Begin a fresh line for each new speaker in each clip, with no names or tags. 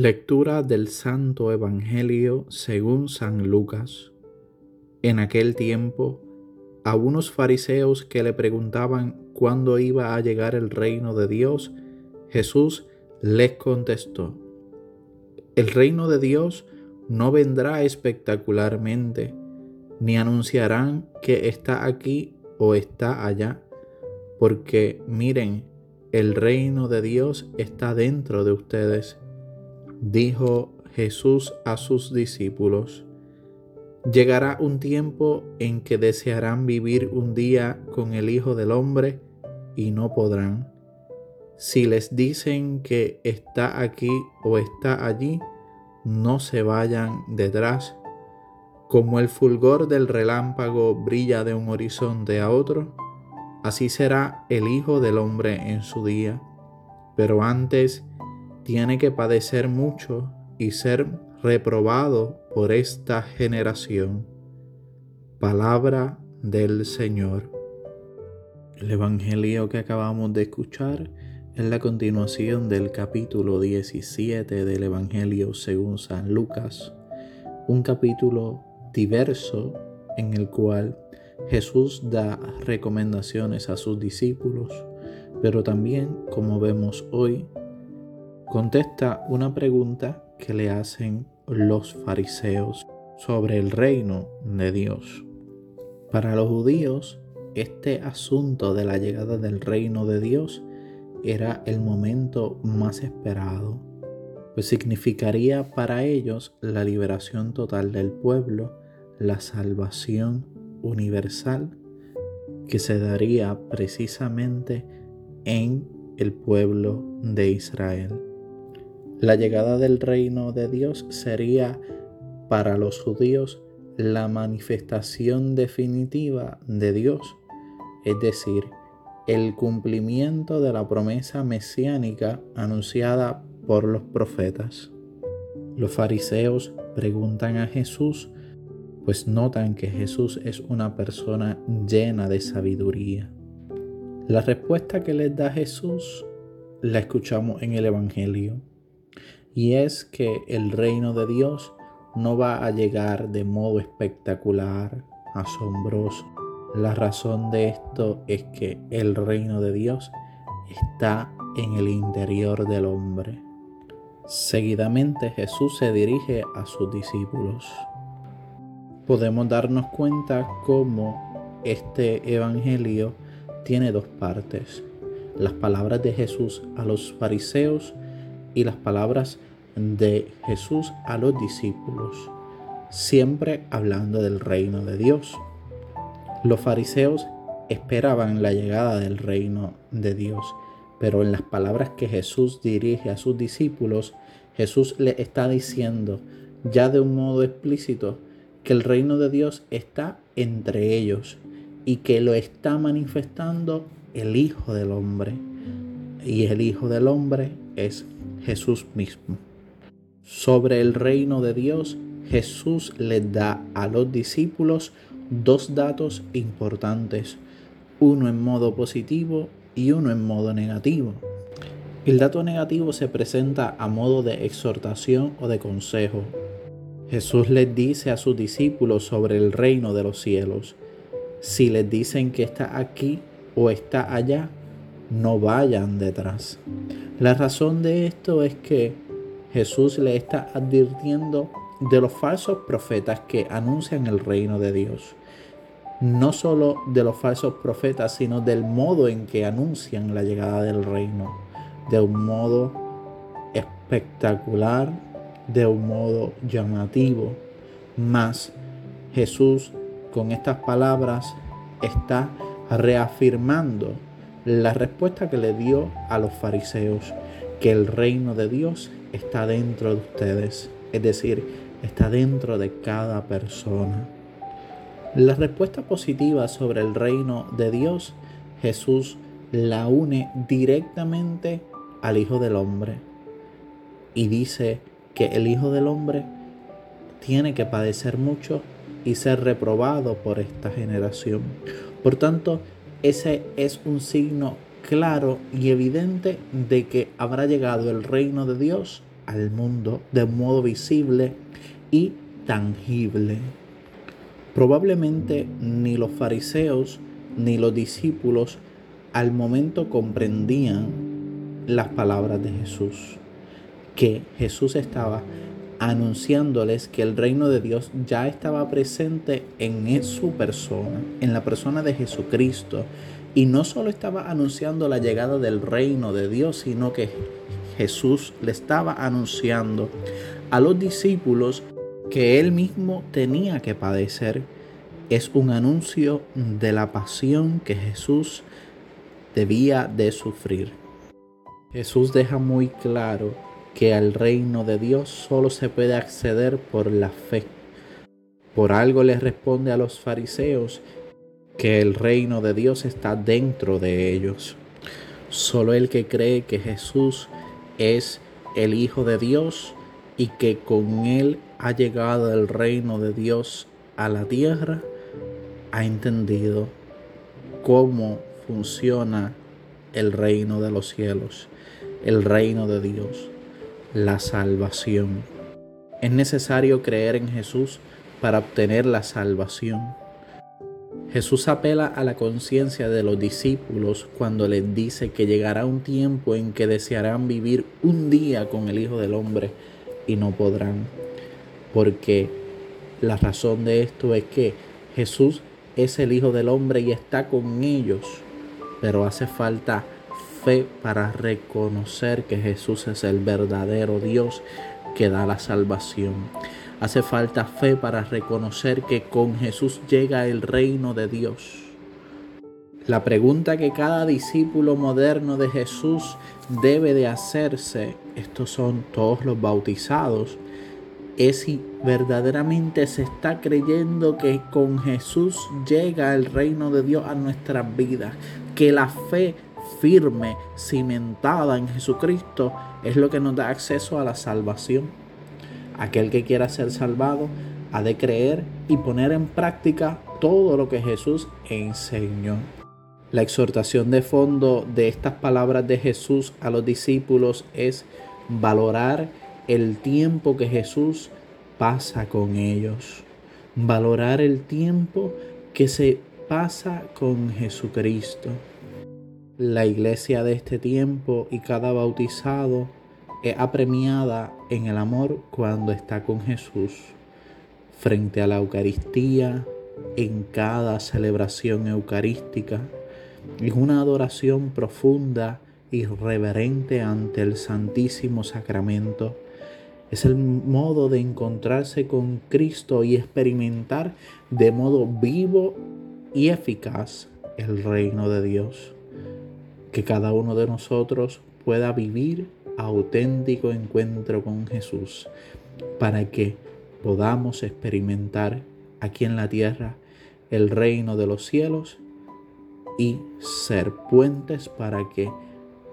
Lectura del Santo Evangelio según San Lucas. En aquel tiempo, a unos fariseos que le preguntaban cuándo iba a llegar el reino de Dios, Jesús les contestó, El reino de Dios no vendrá espectacularmente, ni anunciarán que está aquí o está allá, porque miren, el reino de Dios está dentro de ustedes. Dijo Jesús a sus discípulos, Llegará un tiempo en que desearán vivir un día con el Hijo del Hombre y no podrán. Si les dicen que está aquí o está allí, no se vayan detrás. Como el fulgor del relámpago brilla de un horizonte a otro, así será el Hijo del Hombre en su día. Pero antes tiene que padecer mucho y ser reprobado por esta generación. Palabra del Señor. El Evangelio que acabamos de escuchar es la continuación del capítulo 17 del Evangelio según San Lucas, un capítulo diverso en el cual Jesús da recomendaciones a sus discípulos, pero también, como vemos hoy, contesta una pregunta que le hacen los fariseos sobre el reino de Dios. Para los judíos, este asunto de la llegada del reino de Dios era el momento más esperado, pues significaría para ellos la liberación total del pueblo, la salvación universal que se daría precisamente en el pueblo de Israel. La llegada del reino de Dios sería para los judíos la manifestación definitiva de Dios, es decir, el cumplimiento de la promesa mesiánica anunciada por los profetas. Los fariseos preguntan a Jesús, pues notan que Jesús es una persona llena de sabiduría. La respuesta que les da Jesús la escuchamos en el Evangelio y es que el reino de Dios no va a llegar de modo espectacular, asombroso. La razón de esto es que el reino de Dios está en el interior del hombre. Seguidamente Jesús se dirige a sus discípulos. Podemos darnos cuenta cómo este evangelio tiene dos partes. Las palabras de Jesús a los fariseos y las palabras de Jesús a los discípulos, siempre hablando del reino de Dios. Los fariseos esperaban la llegada del reino de Dios, pero en las palabras que Jesús dirige a sus discípulos, Jesús le está diciendo ya de un modo explícito que el reino de Dios está entre ellos y que lo está manifestando el Hijo del Hombre. Y el Hijo del Hombre es Jesús mismo. Sobre el reino de Dios, Jesús les da a los discípulos dos datos importantes, uno en modo positivo y uno en modo negativo. El dato negativo se presenta a modo de exhortación o de consejo. Jesús les dice a sus discípulos sobre el reino de los cielos. Si les dicen que está aquí o está allá, no vayan detrás. La razón de esto es que Jesús le está advirtiendo de los falsos profetas que anuncian el reino de Dios. No solo de los falsos profetas, sino del modo en que anuncian la llegada del reino. De un modo espectacular, de un modo llamativo. Más Jesús con estas palabras está reafirmando la respuesta que le dio a los fariseos, que el reino de Dios está dentro de ustedes, es decir, está dentro de cada persona. La respuesta positiva sobre el reino de Dios, Jesús la une directamente al Hijo del Hombre. y dice que el Hijo del Hombre tiene que padecer mucho y ser reprobado por esta generación. Por tanto, ese es un signo claro y evidente de que habrá llegado el reino de Dios al mundo de modo visible y tangible. Probablemente ni los fariseos ni los discípulos al momento comprendían las palabras de Jesús, que Jesús estaba anunciándoles que el reino de Dios ya estaba presente en su persona, en la persona de Jesucristo. Y no solo estaba anunciando la llegada del reino de Dios, sino que Jesús le estaba anunciando a los discípulos que él mismo tenía que padecer. Es un anuncio de la pasión que Jesús debía de sufrir. Jesús deja muy claro que al reino de Dios solo se puede acceder por la fe. Por algo les responde a los fariseos que el reino de Dios está dentro de ellos. Solo el que cree que Jesús es el Hijo de Dios y que con él ha llegado el reino de Dios a la tierra, ha entendido cómo funciona el reino de los cielos, el reino de Dios la salvación. Es necesario creer en Jesús para obtener la salvación. Jesús apela a la conciencia de los discípulos cuando les dice que llegará un tiempo en que desearán vivir un día con el Hijo del Hombre y no podrán. Porque la razón de esto es que Jesús es el Hijo del Hombre y está con ellos, pero hace falta fe para reconocer que Jesús es el verdadero Dios que da la salvación. Hace falta fe para reconocer que con Jesús llega el reino de Dios. La pregunta que cada discípulo moderno de Jesús debe de hacerse, estos son todos los bautizados, es si verdaderamente se está creyendo que con Jesús llega el reino de Dios a nuestras vidas, que la fe firme, cimentada en Jesucristo, es lo que nos da acceso a la salvación. Aquel que quiera ser salvado ha de creer y poner en práctica todo lo que Jesús enseñó. La exhortación de fondo de estas palabras de Jesús a los discípulos es valorar el tiempo que Jesús pasa con ellos. Valorar el tiempo que se pasa con Jesucristo. La iglesia de este tiempo y cada bautizado es apremiada en el amor cuando está con Jesús, frente a la Eucaristía, en cada celebración eucarística. Es una adoración profunda y reverente ante el Santísimo Sacramento. Es el modo de encontrarse con Cristo y experimentar de modo vivo y eficaz el reino de Dios. Que cada uno de nosotros pueda vivir auténtico encuentro con Jesús para que podamos experimentar aquí en la tierra el reino de los cielos y ser puentes para que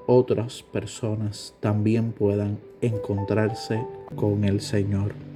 otras personas también puedan encontrarse con el Señor.